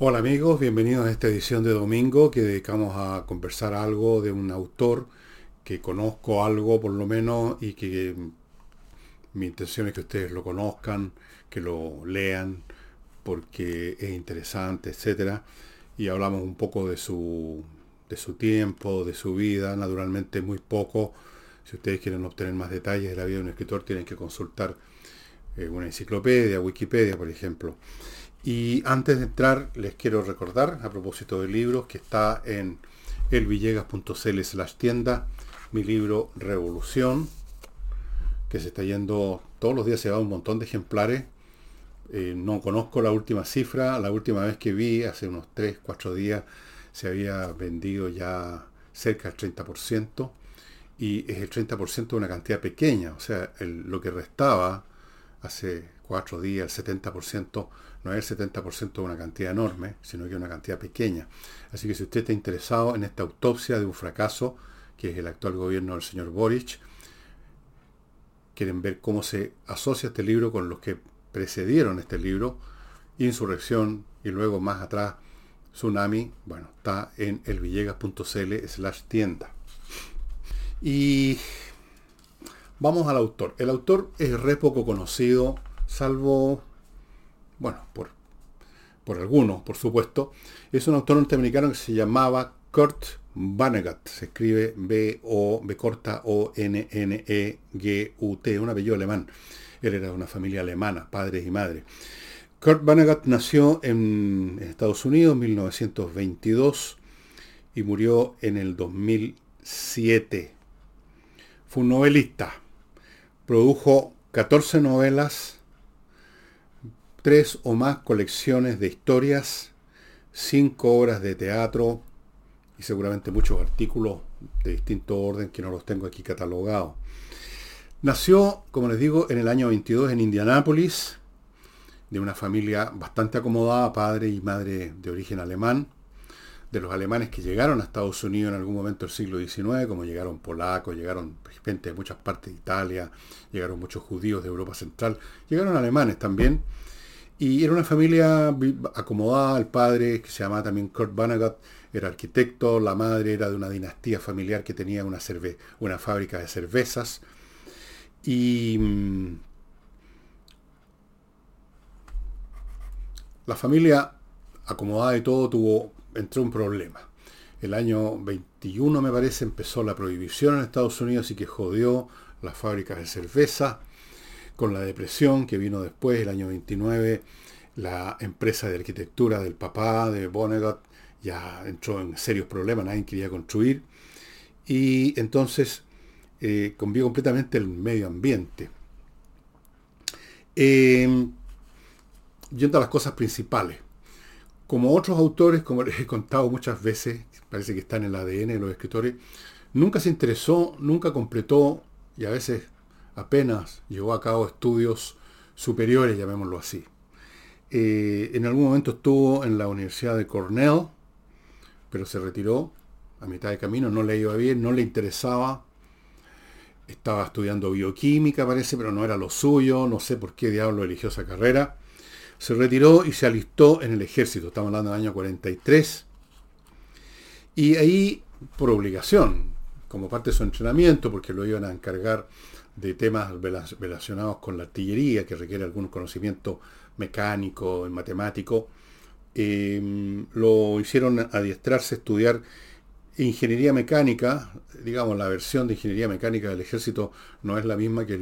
Hola amigos, bienvenidos a esta edición de domingo que dedicamos a conversar algo de un autor que conozco algo por lo menos y que mi intención es que ustedes lo conozcan, que lo lean porque es interesante, etcétera. Y hablamos un poco de su, de su tiempo, de su vida, naturalmente muy poco. Si ustedes quieren obtener más detalles de la vida de un escritor, tienen que consultar eh, una enciclopedia, Wikipedia, por ejemplo. Y antes de entrar, les quiero recordar, a propósito de libros, que está en elvillegas.cl slash tienda, mi libro Revolución, que se está yendo, todos los días se va un montón de ejemplares. Eh, no conozco la última cifra, la última vez que vi, hace unos 3, 4 días, se había vendido ya cerca del 30%, y es el 30% de una cantidad pequeña, o sea, lo que restaba hace 4 días, el 70%, no es el 70% de una cantidad enorme, sino que una cantidad pequeña. Así que si usted está interesado en esta autopsia de un fracaso, que es el actual gobierno del señor Boric, quieren ver cómo se asocia este libro con los que precedieron este libro, Insurrección y luego más atrás Tsunami, bueno, está en elvillegas.cl slash tienda. Y vamos al autor. El autor es re poco conocido, salvo bueno, por, por algunos, por supuesto, es un autor norteamericano que se llamaba Kurt Vonnegut. Se escribe B-O, B corta O-N-N-E-G-U-T, un apellido alemán. Él era de una familia alemana, padres y madres. Kurt Vonnegut nació en Estados Unidos en 1922 y murió en el 2007. Fue un novelista. Produjo 14 novelas, tres o más colecciones de historias, cinco obras de teatro y seguramente muchos artículos de distinto orden que no los tengo aquí catalogados. Nació, como les digo, en el año 22 en Indianápolis, de una familia bastante acomodada, padre y madre de origen alemán, de los alemanes que llegaron a Estados Unidos en algún momento del siglo XIX, como llegaron polacos, llegaron gente de muchas partes de Italia, llegaron muchos judíos de Europa Central, llegaron alemanes también, y era una familia acomodada, el padre, que se llamaba también Kurt Vonnegut, era arquitecto, la madre era de una dinastía familiar que tenía una, una fábrica de cervezas. Y mm, la familia, acomodada y todo, tuvo, entró un problema. El año 21, me parece, empezó la prohibición en Estados Unidos y que jodió las fábricas de cerveza con la depresión que vino después, el año 29, la empresa de arquitectura del papá de Vonnegut ya entró en serios problemas, nadie quería construir. Y entonces eh, completamente el medio ambiente. Eh, yendo a las cosas principales. Como otros autores, como les he contado muchas veces, parece que está en el ADN de los escritores, nunca se interesó, nunca completó y a veces apenas llevó a cabo estudios superiores, llamémoslo así. Eh, en algún momento estuvo en la Universidad de Cornell, pero se retiró a mitad de camino, no le iba bien, no le interesaba. Estaba estudiando bioquímica, parece, pero no era lo suyo, no sé por qué diablo eligió esa carrera. Se retiró y se alistó en el ejército, estamos hablando del año 43. Y ahí, por obligación, como parte de su entrenamiento, porque lo iban a encargar de temas relacionados con la artillería, que requiere algún conocimiento mecánico, matemático, em, lo hicieron adiestrarse estudiar ingeniería mecánica, digamos, la versión de ingeniería mecánica del ejército no es la misma que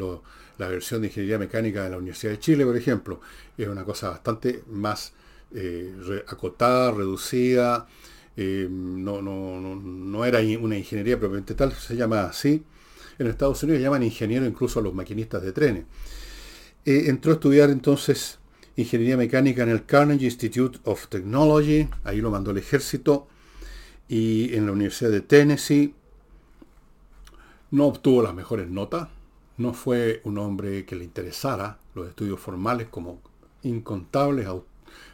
la versión de ingeniería mecánica de la Universidad de Chile, por ejemplo. Es una cosa bastante más eh, acotada, reducida, em, no, no, no, era una ingeniería propiamente tal, se llama así, en Estados Unidos llaman ingeniero incluso a los maquinistas de trenes. Eh, entró a estudiar entonces ingeniería mecánica en el Carnegie Institute of Technology, ahí lo mandó el ejército, y en la Universidad de Tennessee. No obtuvo las mejores notas, no fue un hombre que le interesara los estudios formales como incontables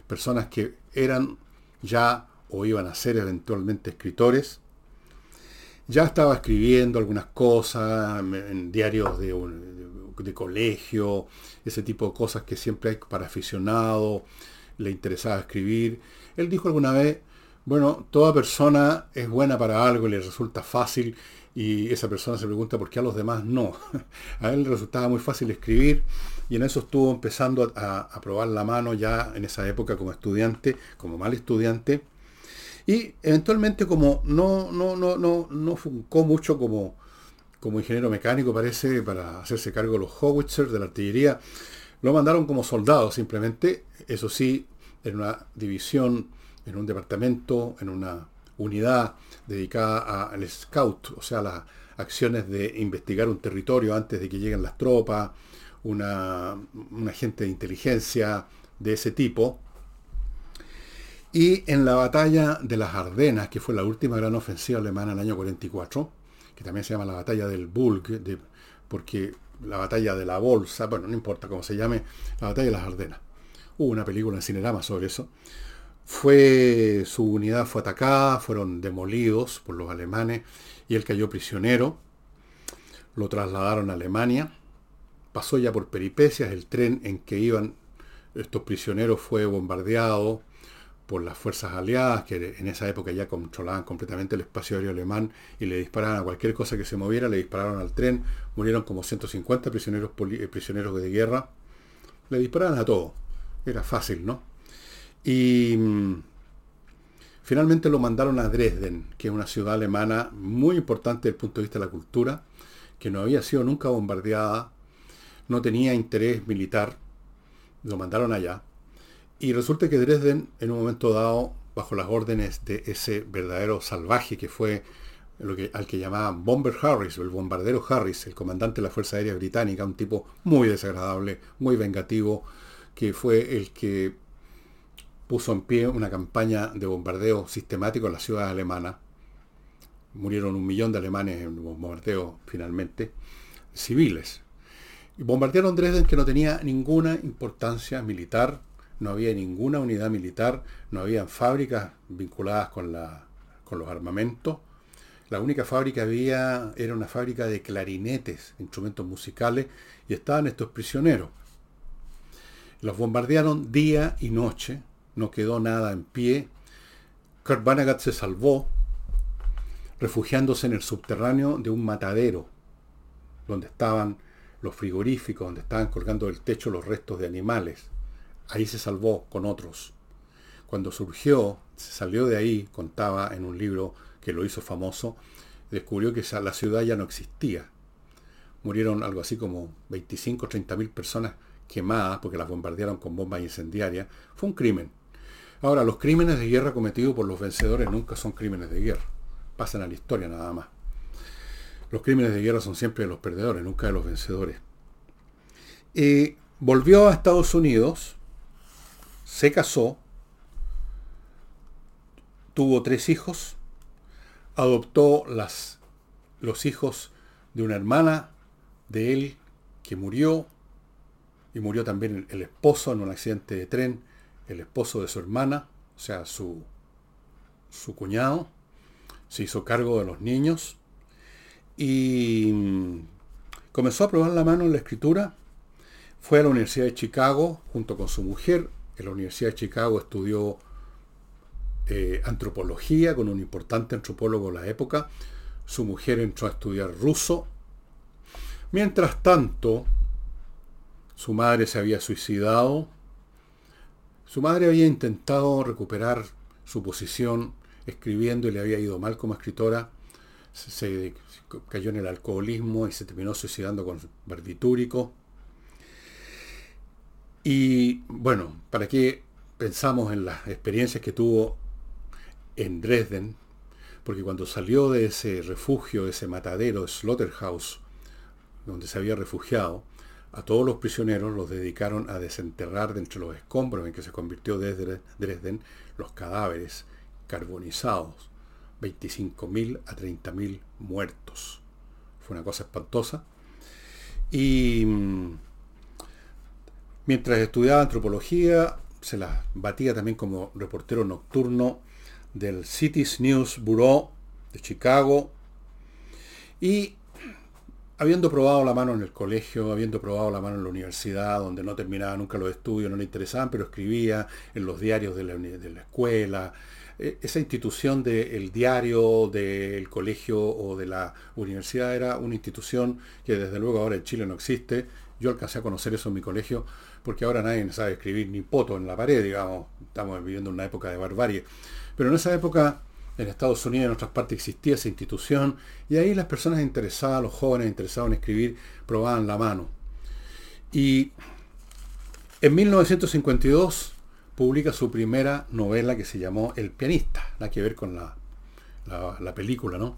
personas que eran ya o iban a ser eventualmente escritores ya estaba escribiendo algunas cosas en diarios de, de, colegio, ese tipo de cosas que siempre hay para aficionados, le interesaba escribir. Él dijo alguna vez, bueno, toda persona es buena para algo y le resulta fácil y esa persona se pregunta por qué a los demás no. A él le resultaba muy fácil escribir y en eso estuvo empezando a, probar la mano ya en esa época como estudiante, como mal estudiante. Y eventualmente como no, no, no, no, no funcó mucho como, como ingeniero mecánico, parece, para hacerse cargo de los howitzers, de la artillería, lo mandaron como soldado simplemente, eso sí, en una división, en un departamento, en una unidad dedicada al scout, o sea, las acciones de investigar un territorio antes de que lleguen las tropas, una, un agente de inteligencia de ese tipo. Y en la batalla de las Ardenas, que fue la última gran ofensiva alemana en el año 44, que también se llama la batalla del Bulg, de, porque la batalla de la Bolsa, bueno, no importa cómo se llame, la batalla de las Ardenas. Hubo una película en Cinerama sobre eso. Fue, su unidad fue atacada, fueron demolidos por los alemanes y él cayó prisionero. Lo trasladaron a Alemania. Pasó ya por peripecias. El tren en que iban estos prisioneros fue bombardeado por las fuerzas aliadas, que en esa época ya controlaban completamente el espacio aéreo alemán y le disparaban a cualquier cosa que se moviera, le dispararon al tren, murieron como 150 prisioneros, eh, prisioneros de guerra, le disparaban a todo. Era fácil, ¿no? Y mm, finalmente lo mandaron a Dresden, que es una ciudad alemana muy importante desde el punto de vista de la cultura, que no había sido nunca bombardeada, no tenía interés militar, lo mandaron allá. Y resulta que Dresden, en un momento dado, bajo las órdenes de ese verdadero salvaje que fue al que llamaban Bomber Harris, o el bombardero Harris, el comandante de la Fuerza Aérea Británica, un tipo muy desagradable, muy vengativo, que fue el que puso en pie una campaña de bombardeo sistemático en la ciudad alemana. Murieron un millón de alemanes en bombardeos finalmente, civiles. Y bombardearon Dresden que no tenía ninguna importancia militar, no había ninguna unidad militar, no había fábricas vinculadas con, la, con los armamentos. La única fábrica había era una fábrica de clarinetes, instrumentos musicales, y estaban estos prisioneros. Los bombardearon día y noche, no quedó nada en pie. Kurt se salvó refugiándose en el subterráneo de un matadero, donde estaban los frigoríficos, donde estaban colgando del techo los restos de animales. Ahí se salvó con otros. Cuando surgió, se salió de ahí, contaba en un libro que lo hizo famoso, descubrió que la ciudad ya no existía. Murieron algo así como 25 o 30 mil personas quemadas porque las bombardearon con bombas incendiarias. Fue un crimen. Ahora, los crímenes de guerra cometidos por los vencedores nunca son crímenes de guerra. Pasan a la historia nada más. Los crímenes de guerra son siempre de los perdedores, nunca de los vencedores. Volvió a Estados Unidos, se casó, tuvo tres hijos, adoptó las, los hijos de una hermana de él que murió, y murió también el esposo en un accidente de tren el esposo de su hermana, o sea, su, su cuñado, se hizo cargo de los niños y mm, comenzó a probar la mano en la escritura. Fue a la Universidad de Chicago junto con su mujer. En la Universidad de Chicago estudió eh, antropología con un importante antropólogo de la época. Su mujer entró a estudiar ruso. Mientras tanto, su madre se había suicidado su madre había intentado recuperar su posición escribiendo y le había ido mal como escritora. Se, cayó en el alcoholismo y se terminó suicidando con barbitúrico. Y bueno, ¿para qué pensamos en las experiencias que tuvo en Dresden? Porque cuando salió de ese refugio, de ese matadero, Slaughterhouse, donde se había refugiado, a todos los prisioneros los dedicaron a desenterrar de los escombros en que se convirtió Dresden los cadáveres carbonizados. 25.000 a 30.000 muertos. Fue una cosa espantosa. Y mm, mientras estudiaba antropología, se las batía también como reportero nocturno del Cities News Bureau de Chicago. Y habiendo probado la mano en el colegio, habiendo probado la mano en la universidad, donde no terminaba nunca los estudios, no le interesaban, pero escribía en los diarios de la, escuela, eh, esa institución del diario, del colegio o de la universidad era una institución que desde luego ahora en Chile no existe. Yo alcancé a conocer eso en mi colegio, porque ahora nadie sabe escribir ni poto en la pared, digamos, estamos viviendo una época de barbarie. Pero en esa época en Estados Unidos en otras partes existía esa institución y ahí las personas interesadas, los jóvenes interesados en escribir, probaban la mano. Y en 1952 publica su primera novela que se llamó El pianista, nada que ver con la, la, película, ¿no?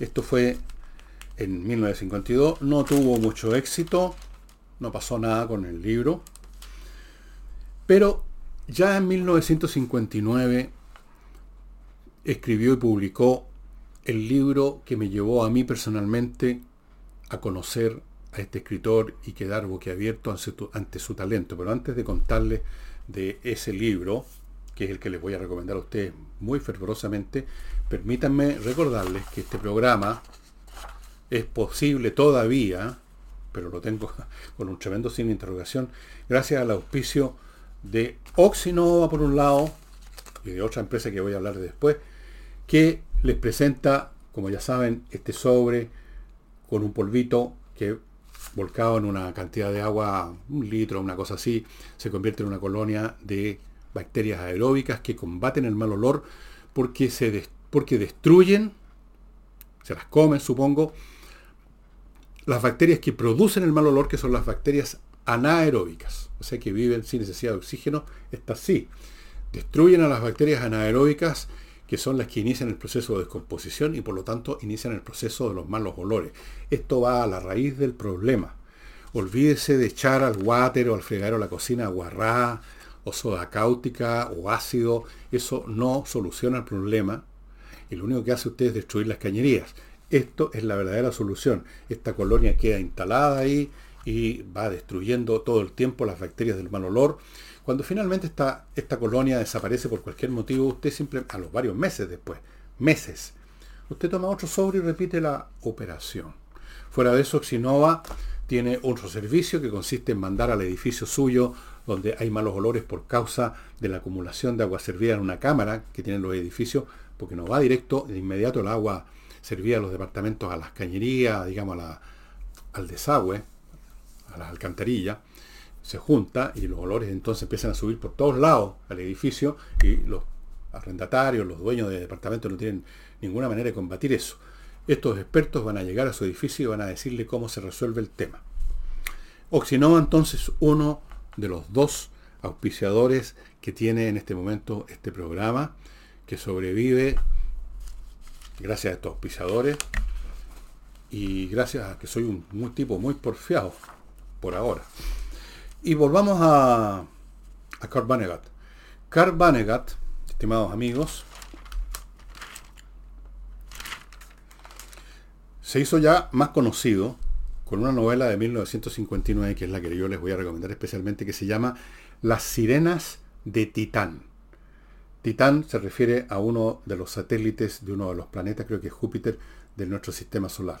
Esto fue en 1952, no tuvo mucho éxito, no pasó nada con el libro, pero ya en 1959 escribió y publicó el libro que me llevó a mí personalmente a conocer a este escritor y quedar boquiabierto ante, su talento. Pero antes de contarles de ese libro, que es el que les voy a recomendar a ustedes muy fervorosamente, permítanme recordarles que este programa es posible todavía, pero lo tengo con un tremendo sin interrogación, gracias al auspicio de Oxinova por un lado y de otra empresa que voy a hablar después, que les presenta, como ya saben, este sobre con un polvito que volcado en una cantidad de agua, un litro, una cosa así, se convierte en una colonia de bacterias aeróbicas que combaten el mal olor porque, se porque destruyen, se las comen supongo, las bacterias que producen el mal olor, que son las bacterias anaeróbicas, o sea que viven sin necesidad de oxígeno, estas sí, destruyen a las bacterias anaeróbicas que son las que inician el proceso de descomposición y por lo tanto inician el proceso de los malos olores. Esto va a la raíz del problema. Olvídese de echar al water o al fregadero la cocina guarrá o soda cáustica o ácido. Eso no soluciona el problema y lo único que hace usted es destruir las cañerías. Esto es la verdadera solución. Esta colonia queda instalada ahí y va destruyendo todo el tiempo las bacterias del mal olor cuando finalmente esta, esta colonia desaparece por cualquier motivo, usted simplemente, a los varios meses después, meses, usted toma otro sobre y repite la operación. Fuera de eso, Xinova tiene otro servicio que consiste en mandar al edificio suyo donde hay malos olores por causa de la acumulación de agua servida en una cámara que tienen los edificios, porque no va directo, de inmediato el agua servida a los departamentos, a las cañerías, digamos, al desagüe, a las alcantarillas se junta y los olores entonces empiezan a subir por todos lados al edificio y los arrendatarios, los dueños de departamentos no tienen ninguna manera de combatir eso. Estos expertos van a llegar a su edificio y van a decirle cómo se resuelve el tema. Oxinova entonces uno de los dos auspiciadores que tiene en este momento este programa, que sobrevive gracias a estos auspiciadores y gracias a que soy un tipo muy porfiado por ahora. Y volvamos a, a Carl Vanegat. Carl Vanegat, estimados amigos, se hizo ya más conocido con una novela de 1959, que es la que yo les voy a recomendar especialmente, que se llama Las sirenas de Titán. Titán se refiere a uno de los satélites de uno de los planetas, creo que es Júpiter, de nuestro sistema solar.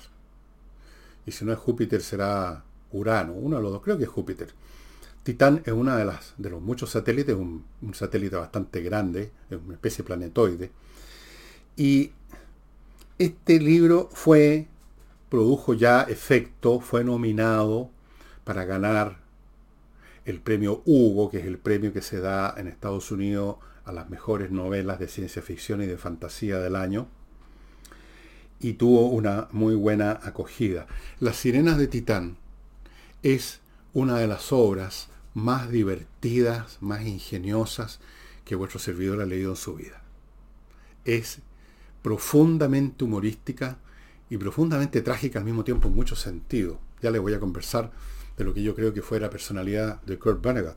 Y si no es Júpiter será Urano, uno de los dos, creo que es Júpiter. Titán es uno de, las, de los muchos satélites, un, un satélite bastante grande, es una especie planetoide. Y este libro fue, produjo ya efecto, fue nominado para ganar el premio Hugo, que es el premio que se da en Estados Unidos a las mejores novelas de ciencia ficción y de fantasía del año. Y tuvo una muy buena acogida. Las Sirenas de Titán es una de las obras más divertidas, más ingeniosas que vuestro servidor ha leído en su vida. Es profundamente humorística y profundamente trágica al mismo tiempo en muchos sentidos. Ya les voy a conversar de lo que yo creo que fue la personalidad de Kurt Vonnegut.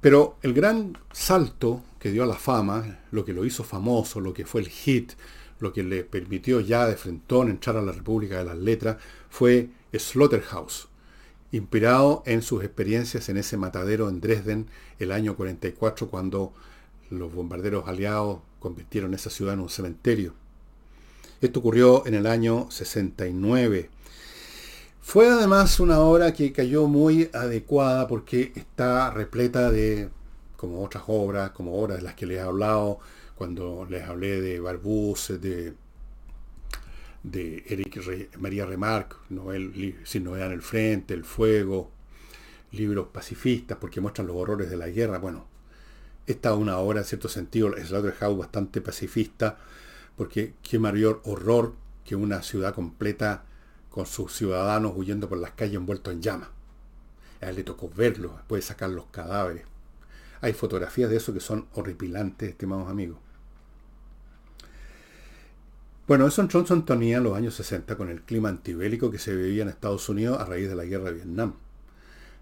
Pero el gran salto que dio a la fama, lo que lo hizo famoso, lo que fue el hit, lo que le permitió ya de frentón entrar a la República de las Letras, fue Slaughterhouse, inspirado en sus experiencias en ese matadero en Dresden el año 44 cuando los bombarderos aliados convirtieron esa ciudad en un cementerio. Esto ocurrió en el año 69. Fue además una obra que cayó muy adecuada porque está repleta de, como otras obras, como obras de las que les he hablado, cuando les hablé de Barbus, de, de Eric María Remarque, novel, Sin novedad en el frente, El fuego, libros pacifistas porque muestran los horrores de la guerra. Bueno, esta es una obra en cierto sentido, Slaughterhouse bastante pacifista, porque qué mayor horror que una ciudad completa con sus ciudadanos huyendo por las calles envueltos en llamas. A él le tocó verlos, puede sacar los cadáveres. Hay fotografías de eso que son horripilantes, estimados amigos. Bueno, en sintonía en los años 60 con el clima antibélico que se vivía en Estados Unidos a raíz de la guerra de Vietnam.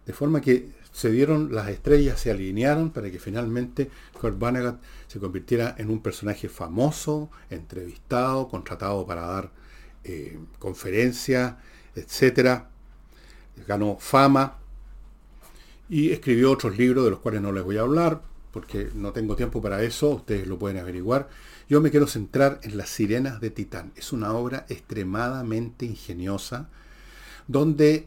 De forma que se dieron, las estrellas se alinearon para que finalmente Kurt Vonnegut se convirtiera en un personaje famoso, entrevistado, contratado para dar eh, conferencias, etc. Ganó fama y escribió otros libros de los cuales no les voy a hablar porque no tengo tiempo para eso, ustedes lo pueden averiguar. Yo me quiero centrar en Las Sirenas de Titán. Es una obra extremadamente ingeniosa, donde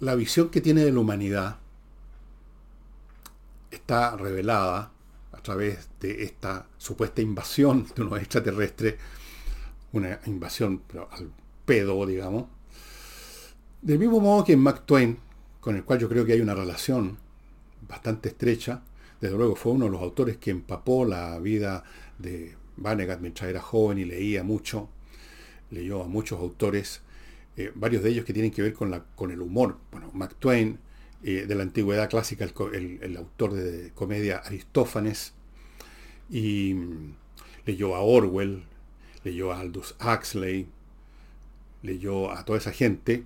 la visión que tiene de la humanidad está revelada a través de esta supuesta invasión de unos extraterrestres, una invasión al pedo, digamos. Del mismo modo que en Mark Twain, con el cual yo creo que hay una relación bastante estrecha, desde luego fue uno de los autores que empapó la vida de Vonnegut mientras era joven y leía mucho, leyó a muchos autores, eh, varios de ellos que tienen que ver con, la, con el humor. Bueno, Mark Twain, eh, de la antigüedad clásica, el, autor de comedia Aristófanes, y mm, leyó a Orwell, leyó a Aldous Huxley, leyó a toda esa gente.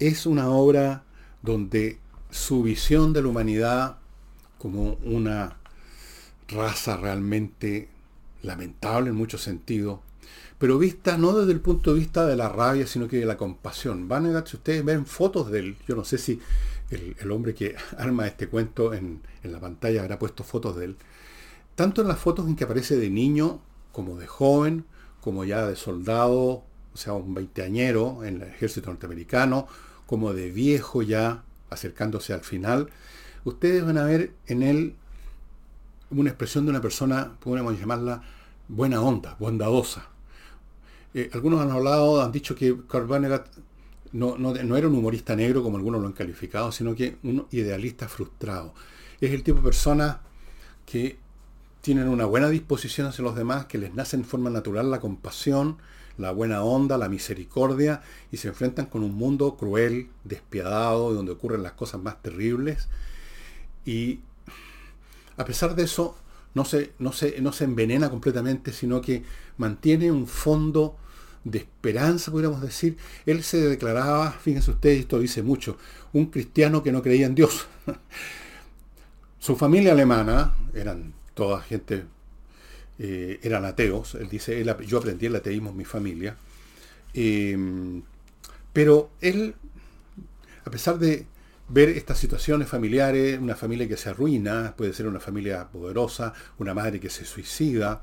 Es una obra donde su visión de la humanidad como una raza realmente lamentable en muchos sentidos, pero vista no desde el punto de vista de la rabia, sino que de la compasión. Van si ustedes ven fotos de él, yo no sé si el, hombre que arma este cuento en, en, la pantalla habrá puesto fotos de él, tanto en las fotos en que aparece de niño, como de joven, como ya de soldado, o sea, un veinteañero en el ejército norteamericano, como de viejo ya acercándose al final, ustedes van a ver en él una expresión de una persona, podemos llamarla buena onda, bondadosa. Eh, algunos han hablado, han dicho que Kurt Vonnegut no, no, era un humorista negro como algunos lo han calificado, sino que un idealista frustrado. Es el tipo de persona que tienen una buena disposición hacia los demás, que les nace en forma natural la compasión, la buena onda, la misericordia, y se enfrentan con un mundo cruel, despiadado, donde ocurren las cosas más terribles. Y a pesar de eso, no se, no se, no se envenena completamente, sino que mantiene un fondo de esperanza, podríamos decir. Él se declaraba, fíjense ustedes, esto dice mucho, un cristiano que no creía en Dios. Su familia alemana, eran toda gente, eh, eran ateos. Él dice, yo aprendí el ateísmo en mi familia. Em, pero él, a pesar de ver estas situaciones familiares, una familia que se arruina, puede ser una familia poderosa, una madre que se suicida.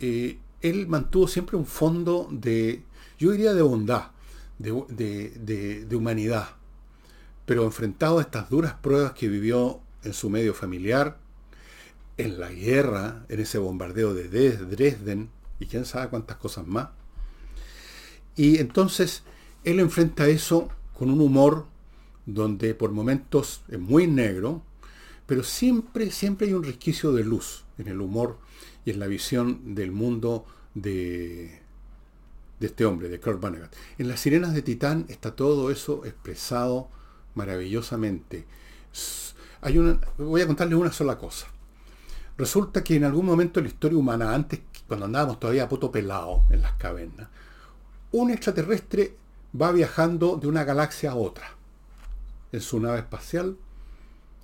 Eh, él mantuvo siempre un fondo de, yo diría de bondad, de, de, humanidad, pero enfrentado a estas duras pruebas que vivió en su medio familiar, en la guerra, en ese bombardeo de Dresden, y quién sabe cuántas cosas más. Y entonces él enfrenta eso con un humor donde por momentos es muy negro, pero siempre, siempre hay un resquicio de luz en el humor y en la visión del mundo de, este hombre, de Kurt Vonnegut. En las sirenas de Titán está todo eso expresado maravillosamente. Hay una, voy a contarles una sola cosa. Resulta que en algún momento de la historia humana, antes, cuando andábamos todavía a poto pelado en las cavernas, un extraterrestre va viajando de una galaxia a otra en su nave espacial.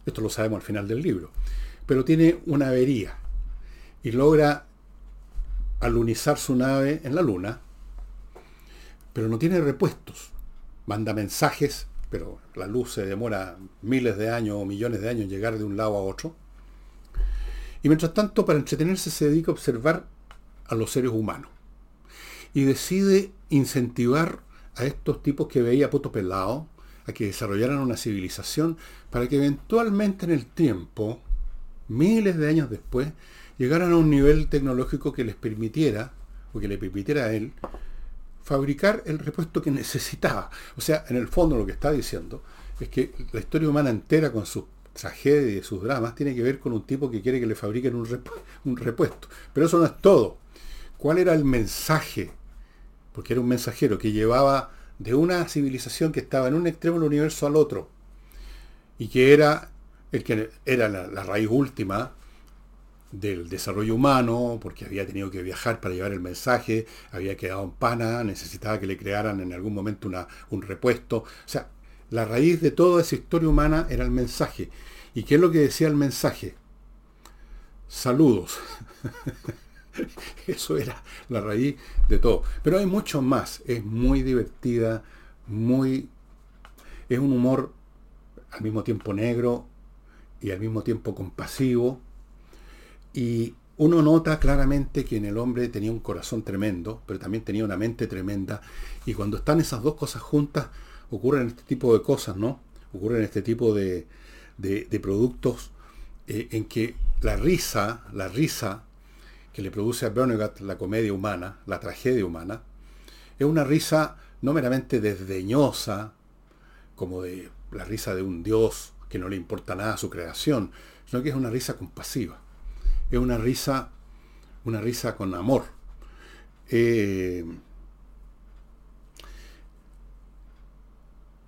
Esto lo sabemos al final del libro. Pero tiene una avería y logra alunizar su nave en la Luna, pero no tiene repuestos. Manda mensajes, pero la luz se demora miles de años o millones de años en llegar de un lado a otro. Y mientras tanto, para entretenerse, se dedica a observar a los seres humanos. Y decide incentivar a estos tipos que veía puto pelado a que desarrollaran una civilización para que eventualmente en el tiempo, miles de años después, llegaran a un nivel tecnológico que les permitiera, o que le permitiera a él, fabricar el repuesto que necesitaba. O sea, en el fondo lo que está diciendo es que la historia humana entera con sus tragedias y sus dramas tiene que ver con un tipo que quiere que le fabriquen un, un repuesto. Pero eso no es todo. ¿Cuál era el mensaje? Porque era un mensajero que llevaba de una civilización que estaba en un extremo del universo al otro y que era el que era la, raíz última del desarrollo humano, porque había tenido que viajar para llevar el mensaje, había quedado en pana, necesitaba que le crearan en algún momento una, un repuesto. O sea, la raíz de toda esa historia humana era el mensaje. ¿Y qué es lo que decía el mensaje? Saludos. Eso era la raíz de todo. Pero hay mucho más. Es muy divertida, muy... Es un humor al mismo tiempo negro y al mismo tiempo compasivo y uno nota claramente que en el hombre tenía un corazón tremendo, pero también tenía una mente tremenda. Y cuando están esas dos cosas juntas, ocurren este tipo de cosas, ¿no? Ocurren este tipo de, productos eh, en que la risa, la risa que le produce a Bernagat la comedia humana, la tragedia humana, es una risa no meramente desdeñosa, como de la risa de un dios que no le importa nada a su creación, sino que es una risa compasiva es una risa, una risa con amor. Eh,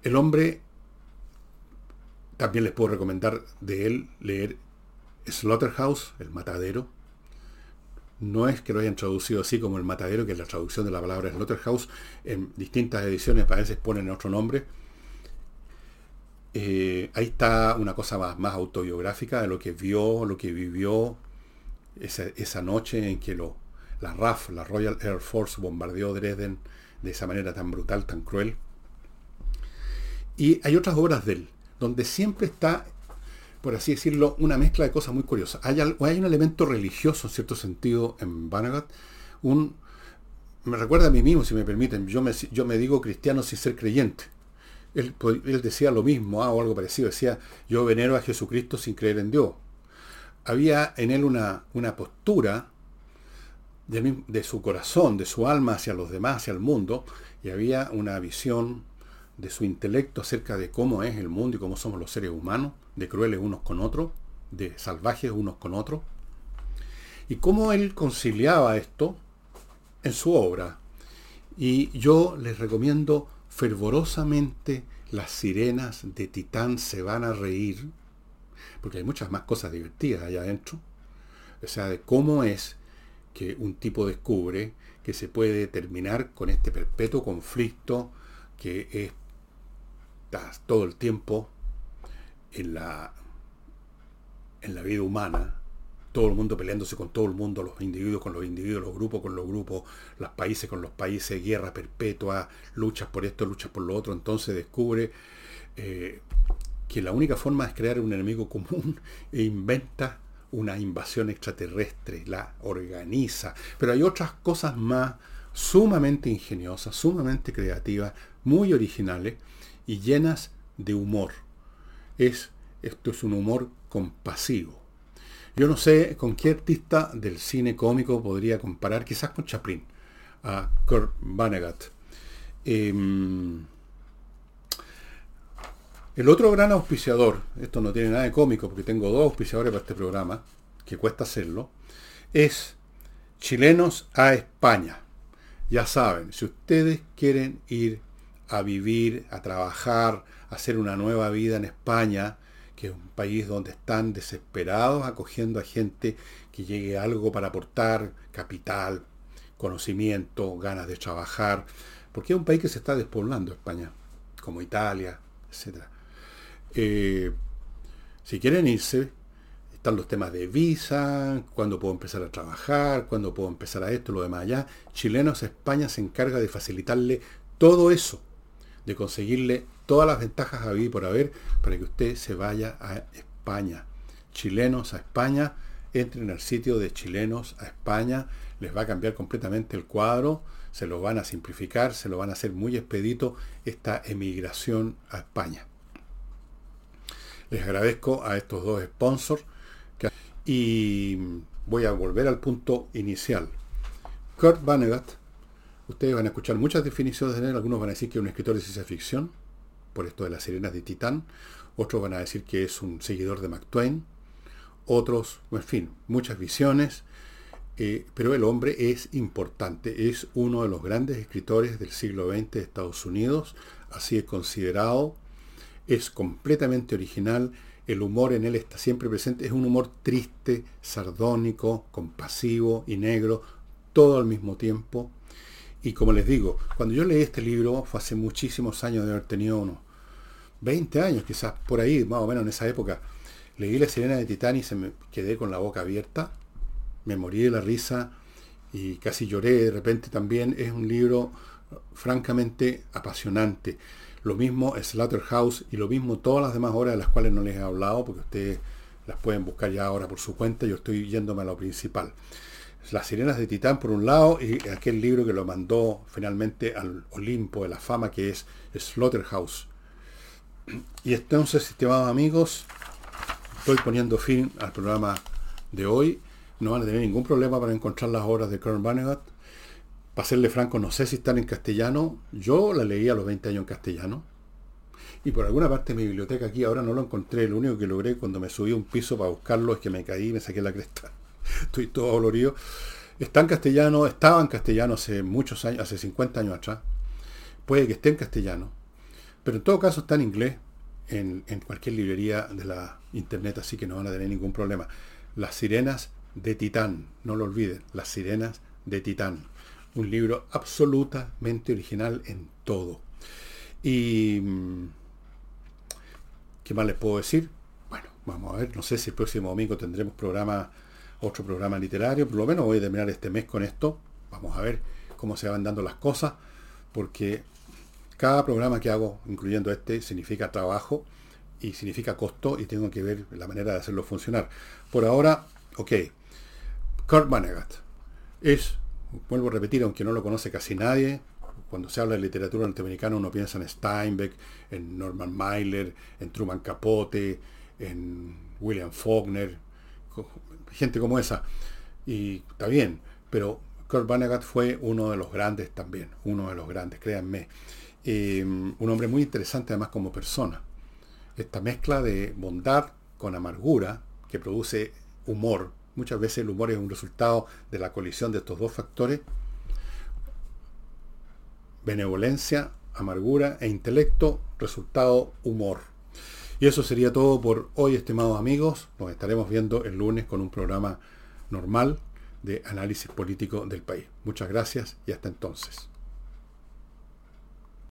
el hombre, también les puedo recomendar de él leer Slaughterhouse, el matadero. No es que lo hayan traducido así como el matadero, que la traducción de la palabra Slaughterhouse. En distintas ediciones a veces ponen otro nombre. Eh, ahí está una cosa más, más, autobiográfica de lo que vio, lo que vivió, esa, noche en que lo, la RAF, la Royal Air Force, bombardeó Dresden de esa manera tan brutal, tan cruel. Y hay otras obras de él, donde siempre está, por así decirlo, una mezcla de cosas muy curiosas. Hay, hay un elemento religioso, en cierto sentido, en Vanagat. Un, me recuerda a mí mismo, si me permiten, yo me, yo me digo cristiano sin ser creyente. Él, él decía lo mismo, ah, o algo parecido, decía, yo venero a Jesucristo sin creer en Dios había en él una, una postura de, de, su corazón, de su alma hacia los demás, hacia el mundo, y había una visión de su intelecto acerca de cómo es el mundo y cómo somos los seres humanos, de crueles unos con otros, de salvajes unos con otros, y cómo él conciliaba esto en su obra. Y yo les recomiendo fervorosamente Las sirenas de Titán se van a reír, porque hay muchas más cosas divertidas allá adentro. O sea, de cómo es que un tipo descubre que se puede terminar con este perpetuo conflicto que es todo el tiempo en la, en la vida humana, todo el mundo peleándose con todo el mundo, los individuos con los individuos, los grupos con los grupos, los países con los países, guerra perpetua, luchas por esto, luchas por lo otro, entonces descubre eh, que la única forma es crear un enemigo común e inventa una invasión extraterrestre, la organiza. Pero hay otras cosas más sumamente ingeniosas, sumamente creativas, muy originales y llenas de humor. Es, esto es un humor compasivo. Yo no sé con qué artista del cine cómico podría comparar, quizás con Chaplin, a Kurt Vonnegut. Em, el otro gran auspiciador, esto no tiene nada de cómico porque tengo dos auspiciadores para este programa, que cuesta hacerlo, es Chilenos a España. Ya saben, si ustedes quieren ir a vivir, a trabajar, hacer una nueva vida en España, que es un país donde están desesperados acogiendo a gente que llegue algo para aportar, capital, conocimiento, ganas de trabajar, porque es un país que se está despoblando España, como Italia, etcétera. Eh, si quieren irse, están los temas de visa, cuándo puedo empezar a trabajar, cuándo puedo empezar a esto, lo demás allá. Chilenos España se encarga de facilitarle todo eso, de conseguirle todas las ventajas a vivir por haber para que usted se vaya a España. Chilenos a España entren al sitio de chilenos a España, les va a cambiar completamente el cuadro, se lo van a simplificar, se lo van a hacer muy expedito esta emigración a España. Les agradezco a estos dos sponsors y voy a volver al punto inicial. Kurt Vonnegut, ustedes van a escuchar muchas definiciones de él, algunos van a decir que es un escritor de ciencia ficción, por esto de las sirenas de Titán, otros van a decir que es un seguidor de Mark Twain, otros, en fin, muchas visiones, eh, pero el hombre es importante, es uno de los grandes escritores del siglo XX de Estados Unidos, así es considerado, es completamente original, el humor en él está siempre presente, es un humor triste, sardónico, compasivo y negro, todo al mismo tiempo. Y como les digo, cuando yo leí este libro, fue hace muchísimos años de haber tenido unos 20 años, quizás por ahí, más o menos en esa época, leí La Sirena de Titán y se me quedé con la boca abierta, me morí de la risa y casi lloré de repente también. Es un libro francamente apasionante. Lo mismo Slaughterhouse y lo mismo todas las demás obras de las cuales no les he hablado, porque ustedes las pueden buscar ya ahora por su cuenta. Yo estoy yéndome a lo principal. Las Sirenas de Titán por un lado y aquel libro que lo mandó finalmente al Olimpo de la fama que es Slaughterhouse. Y entonces, estimados amigos, estoy poniendo fin al programa de hoy. No van a tener ningún problema para encontrar las obras de Kern Vonnegut para serle franco, no sé si están en castellano. Yo la leí a los 20 años en castellano. Y por alguna parte mi biblioteca aquí ahora no lo encontré. Lo único que logré cuando me subí a un piso para buscarlo es que me caí y me saqué la cresta. Estoy todo dolorido. Está en castellano, estaba en castellano hace muchos años, hace 50 años atrás. Puede que esté en castellano. Pero en todo caso está en inglés en, en cualquier librería de la internet, así que no van a tener ningún problema. Las sirenas de Titán, no lo olviden, las sirenas de Titán un libro absolutamente original en todo. Y mm, ¿qué más les puedo decir? Bueno, vamos a ver, no sé si el próximo domingo tendremos programa, otro programa literario, por lo menos voy a terminar este mes con esto. Vamos a ver cómo se van dando las cosas, porque cada programa que hago, incluyendo este, significa trabajo y significa costo y tengo que ver la manera de hacerlo funcionar. Por ahora, ok. Kurt Vonnegut es vuelvo a repetir, aunque no lo conoce casi nadie, cuando se habla de literatura norteamericana uno piensa en Steinbeck, en Norman Mailer, en Truman Capote, en William Faulkner, gente como esa. Y está bien, pero Kurt Vonnegut fue uno de los grandes también, uno de los grandes, créanme. Eh, un hombre muy interesante además como persona. Esta mezcla de bondad con amargura que produce humor, Muchas veces el humor es un resultado de la colisión de estos dos factores. Benevolencia, amargura e intelecto, resultado humor. Y eso sería todo por hoy, estimados amigos. Nos estaremos viendo el lunes con un programa normal de análisis político del país. Muchas gracias y hasta entonces.